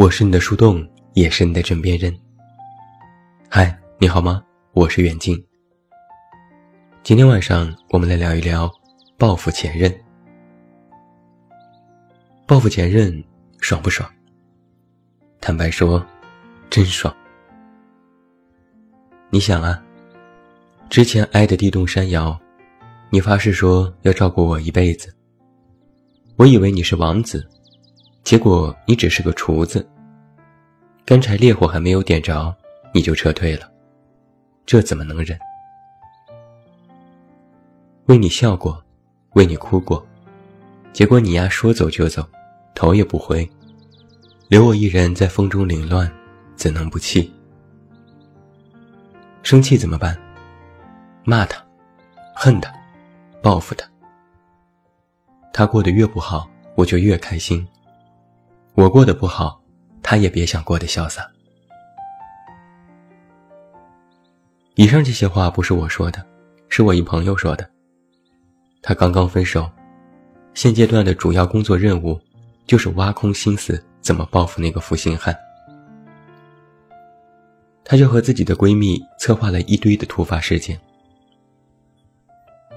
我是你的树洞，也是你的枕边人。嗨，你好吗？我是远近。今天晚上我们来聊一聊报复前任。报复前任爽不爽？坦白说，真爽。你想啊，之前爱的地动山摇，你发誓说要照顾我一辈子。我以为你是王子。结果你只是个厨子，干柴烈火还没有点着，你就撤退了，这怎么能忍？为你笑过，为你哭过，结果你丫说走就走，头也不回，留我一人在风中凌乱，怎能不气？生气怎么办？骂他，恨他，报复他。他过得越不好，我就越开心。我过得不好，他也别想过得潇洒。以上这些话不是我说的，是我一朋友说的。他刚刚分手，现阶段的主要工作任务就是挖空心思怎么报复那个负心汉。他就和自己的闺蜜策划了一堆的突发事件，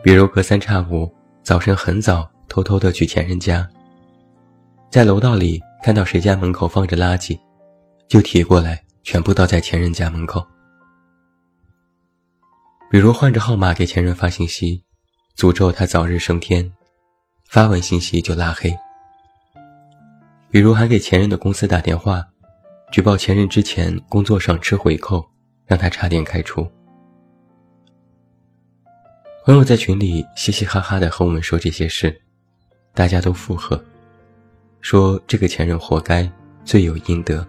比如隔三差五早晨很早偷偷的去前任家，在楼道里。看到谁家门口放着垃圾，就提过来，全部倒在前任家门口。比如换着号码给前任发信息，诅咒他早日升天，发完信息就拉黑。比如还给前任的公司打电话，举报前任之前工作上吃回扣，让他差点开除。朋友在群里嘻嘻哈哈的和我们说这些事，大家都附和。说这个前任活该，罪有应得。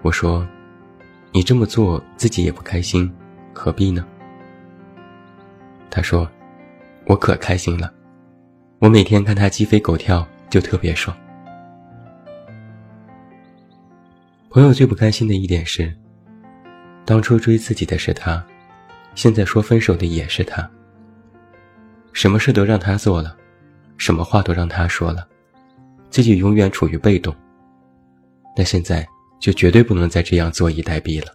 我说，你这么做自己也不开心，何必呢？他说，我可开心了，我每天看他鸡飞狗跳就特别爽。朋友最不开心的一点是，当初追自己的是他，现在说分手的也是他，什么事都让他做了。什么话都让他说了，自己永远处于被动。那现在就绝对不能再这样坐以待毙了。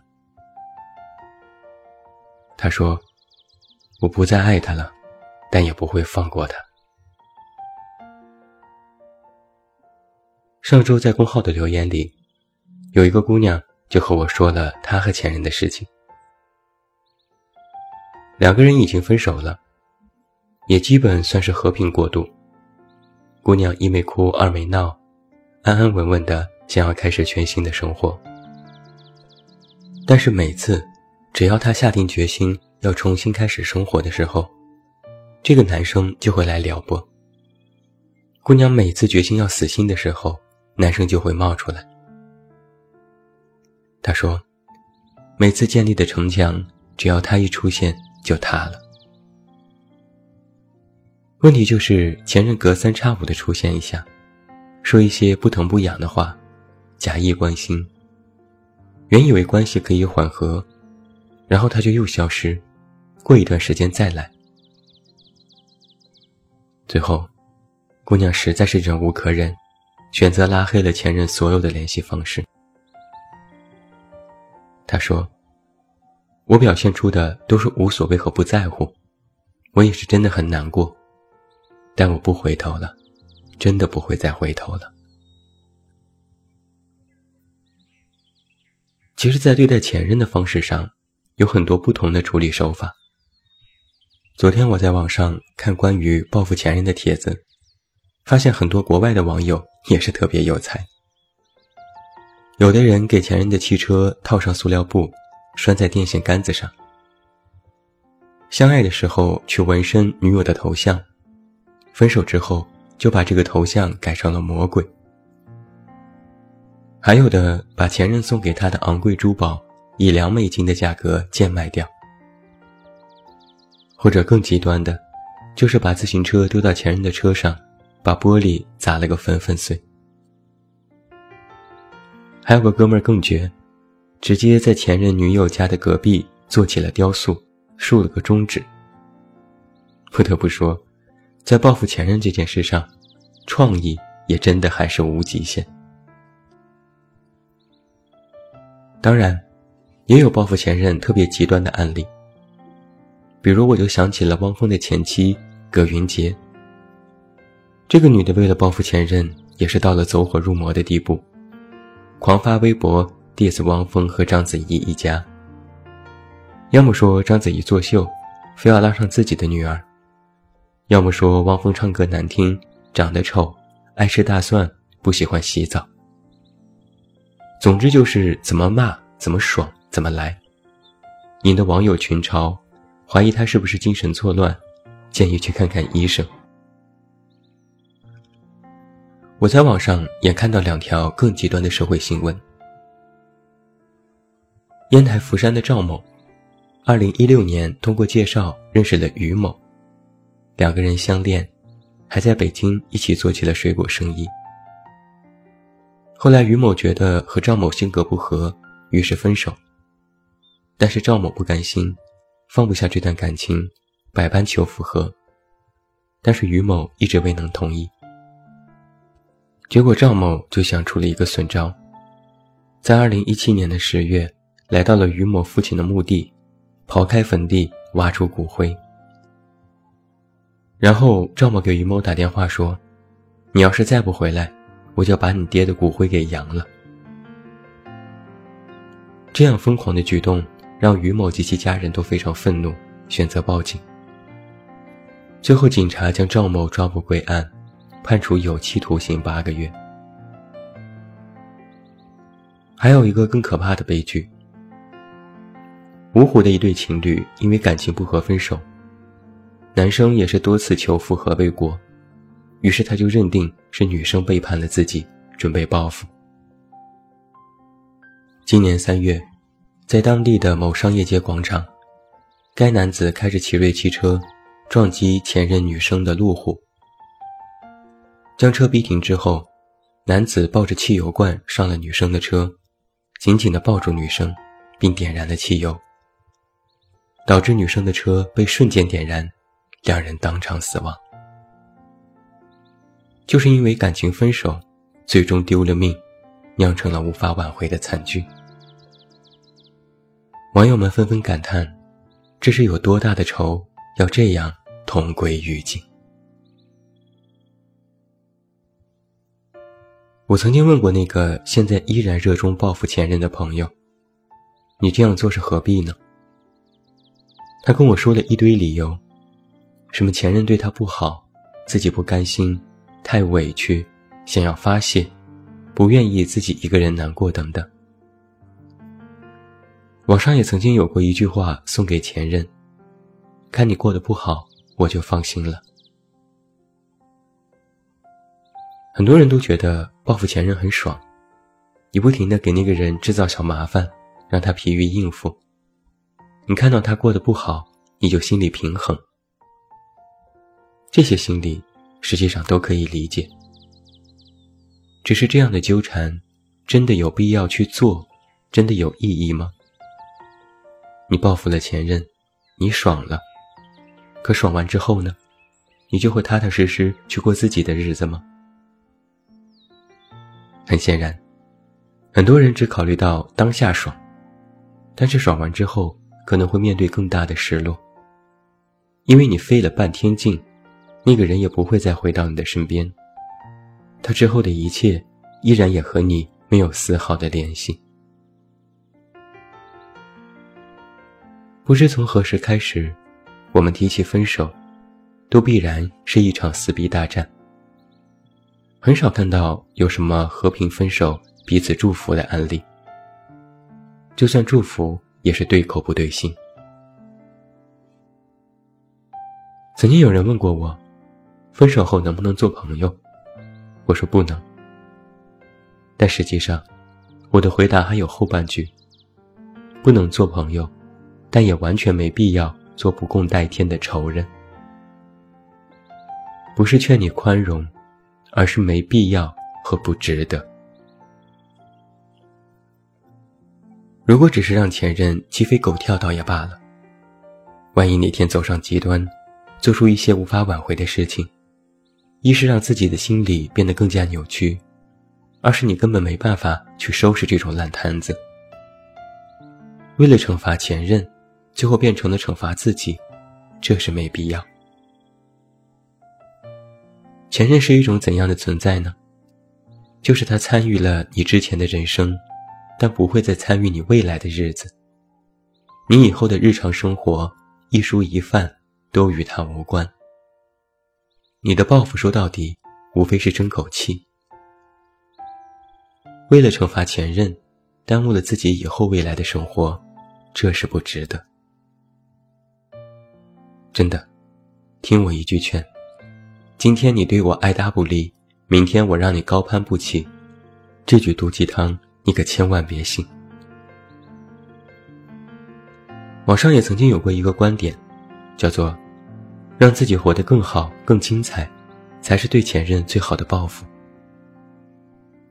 他说：“我不再爱他了，但也不会放过他。”上周在公号的留言里，有一个姑娘就和我说了她和前任的事情。两个人已经分手了，也基本算是和平过渡。姑娘一没哭二没闹，安安稳稳的想要开始全新的生活。但是每次，只要她下定决心要重新开始生活的时候，这个男生就会来撩拨。姑娘每次决心要死心的时候，男生就会冒出来。他说，每次建立的城墙，只要他一出现就塌了。问题就是前任隔三差五的出现一下，说一些不疼不痒的话，假意关心。原以为关系可以缓和，然后他就又消失，过一段时间再来。最后，姑娘实在是忍无可忍，选择拉黑了前任所有的联系方式。她说：“我表现出的都是无所谓和不在乎，我也是真的很难过。”但我不回头了，真的不会再回头了。其实，在对待前任的方式上，有很多不同的处理手法。昨天我在网上看关于报复前任的帖子，发现很多国外的网友也是特别有才。有的人给前任的汽车套上塑料布，拴在电线杆子上；相爱的时候去纹身女友的头像。分手之后，就把这个头像改成了魔鬼。还有的把前任送给他的昂贵珠宝以两美金的价格贱卖掉，或者更极端的，就是把自行车丢到前任的车上，把玻璃砸了个粉粉碎。还有个哥们儿更绝，直接在前任女友家的隔壁做起了雕塑，竖了个中指。不得不说。在报复前任这件事上创意也真的还是无极限。当然也有报复前任特别极端的案例。比如我就想起了汪峰的前妻葛云杰这个女的为了报复前任也是到了走火入魔的地步狂发微博 diss 汪峰和章子怡一家。要么说章子怡作秀非要拉上自己的女儿要么说汪峰唱歌难听，长得丑，爱吃大蒜，不喜欢洗澡。总之就是怎么骂怎么爽怎么来，引得网友群嘲，怀疑他是不是精神错乱，建议去看看医生。我在网上也看到两条更极端的社会新闻：烟台福山的赵某，二零一六年通过介绍认识了于某，两个人相恋，还在北京一起做起了水果生意。后来于某觉得和赵某性格不合，于是分手。但是赵某不甘心，放不下这段感情，百般求复合，但是于某一直未能同意。结果赵某就想出了一个损招，在二零一七年的十月，来到了于某父亲的墓地，刨开坟地，挖出骨灰。然后赵某给于某打电话说：“你要是再不回来，我就把你爹的骨灰给扬了。”这样疯狂的举动让于某及其家人都非常愤怒，选择报警。最后警察将赵某抓捕归案。判处有期徒刑八个月。还有一个更可怕的悲剧：芜湖的一对情侣因为感情不和分手，男生也是多次求复合未果，于是他就认定是女生背叛了自己，准备报复。今年三月，在当地的某商业街广场，该男子开着奇瑞汽车撞击前任女生的路虎。将车逼停之后，男子抱着汽油罐上了女生的车，紧紧地抱住女生，并点燃了汽油，导致女生的车被瞬间点燃，两人当场死亡。就是因为感情分手，最终丢了命，酿成了无法挽回的惨剧。网友们纷纷感叹：这是有多大的仇，要这样同归于尽？我曾经问过那个现在依然热衷报复前任的朋友：“你这样做是何必呢？”他跟我说了一堆理由，什么前任对他不好，自己不甘心，太委屈，想要发泄，不愿意自己一个人难过等等。网上也曾经有过一句话送给前任：“看你过得不好，我就放心了。”很多人都觉得报复前任很爽，你不停的给那个人制造小麻烦，让他疲于应付。你看到他过得不好，你就心里平衡。这些心理实际上都可以理解，只是这样的纠缠，真的有必要去做，真的有意义吗？你报复了前任，你爽了，可爽完之后呢？你就会踏踏实实去过自己的日子吗？很显然，很多人只考虑到当下爽，但是爽完之后可能会面对更大的失落，因为你费了半天劲，那个人也不会再回到你的身边，他之后的一切依然也和你没有丝毫的联系。不知从何时开始，我们提起分手，都必然是一场撕逼大战。很少看到有什么和平分手、彼此祝福的案例。就算祝福，也是对口不对心。曾经有人问过我，分手后能不能做朋友？我说不能。但实际上，我的回答还有后半句：不能做朋友，但也完全没必要做不共戴天的仇人。不是劝你宽容。而是没必要和不值得。如果只是让前任鸡飞狗跳倒也罢了，万一哪天走上极端，做出一些无法挽回的事情，一是让自己的心理变得更加扭曲，二是你根本没办法去收拾这种烂摊子，为了惩罚前任，最后变成了惩罚自己，这是没必要。前任是一种怎样的存在呢？就是他参与了你之前的人生，但不会再参与你未来的日子。你以后的日常生活，一蔬一饭，都与他无关。你的报复说到底，无非是争口气。为了惩罚前任，耽误了自己以后未来的生活，这是不值得。真的，听我一句劝。今天你对我爱答不理，明天我让你高攀不起，这句毒鸡汤你可千万别信。网上也曾经有过一个观点，叫做“让自己活得更好、更精彩，才是对前任最好的报复”。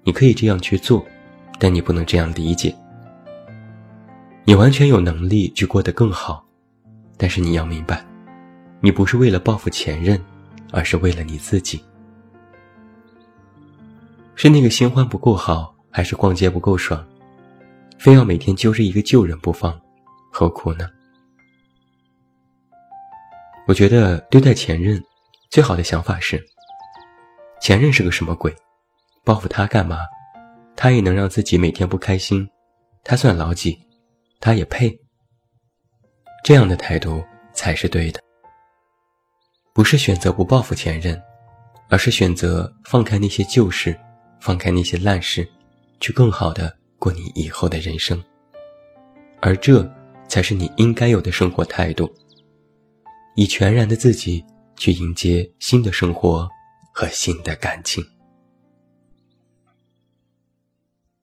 你可以这样去做，但你不能这样理解。你完全有能力去过得更好，但是你要明白，你不是为了报复前任。而是为了你自己，是那个新欢不够好，还是逛街不够爽，非要每天揪着一个旧人不放，何苦呢？我觉得对待前任，最好的想法是：前任是个什么鬼？报复他干嘛？他也能让自己每天不开心，他算老几？他也配？这样的态度才是对的。不是选择不报复前任，而是选择放开那些旧事，放开那些烂事，去更好的过你以后的人生。而这才是你应该有的生活态度。以全然的自己去迎接新的生活和新的感情。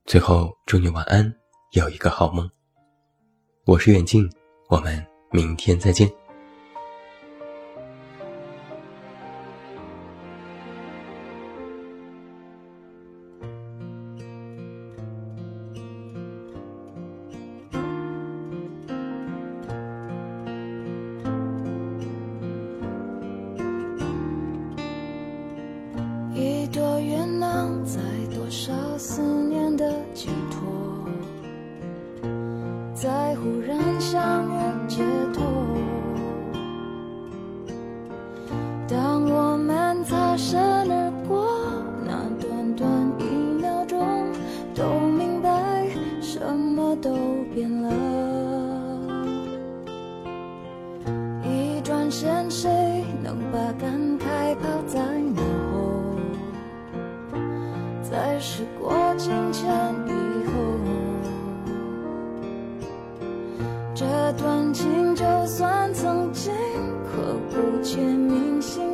最后，祝你晚安，有一个好梦。我是远近，我们明天再见。现，谁能把感慨抛在脑后？在时过境迁以后。这段情就算曾经刻骨且铭心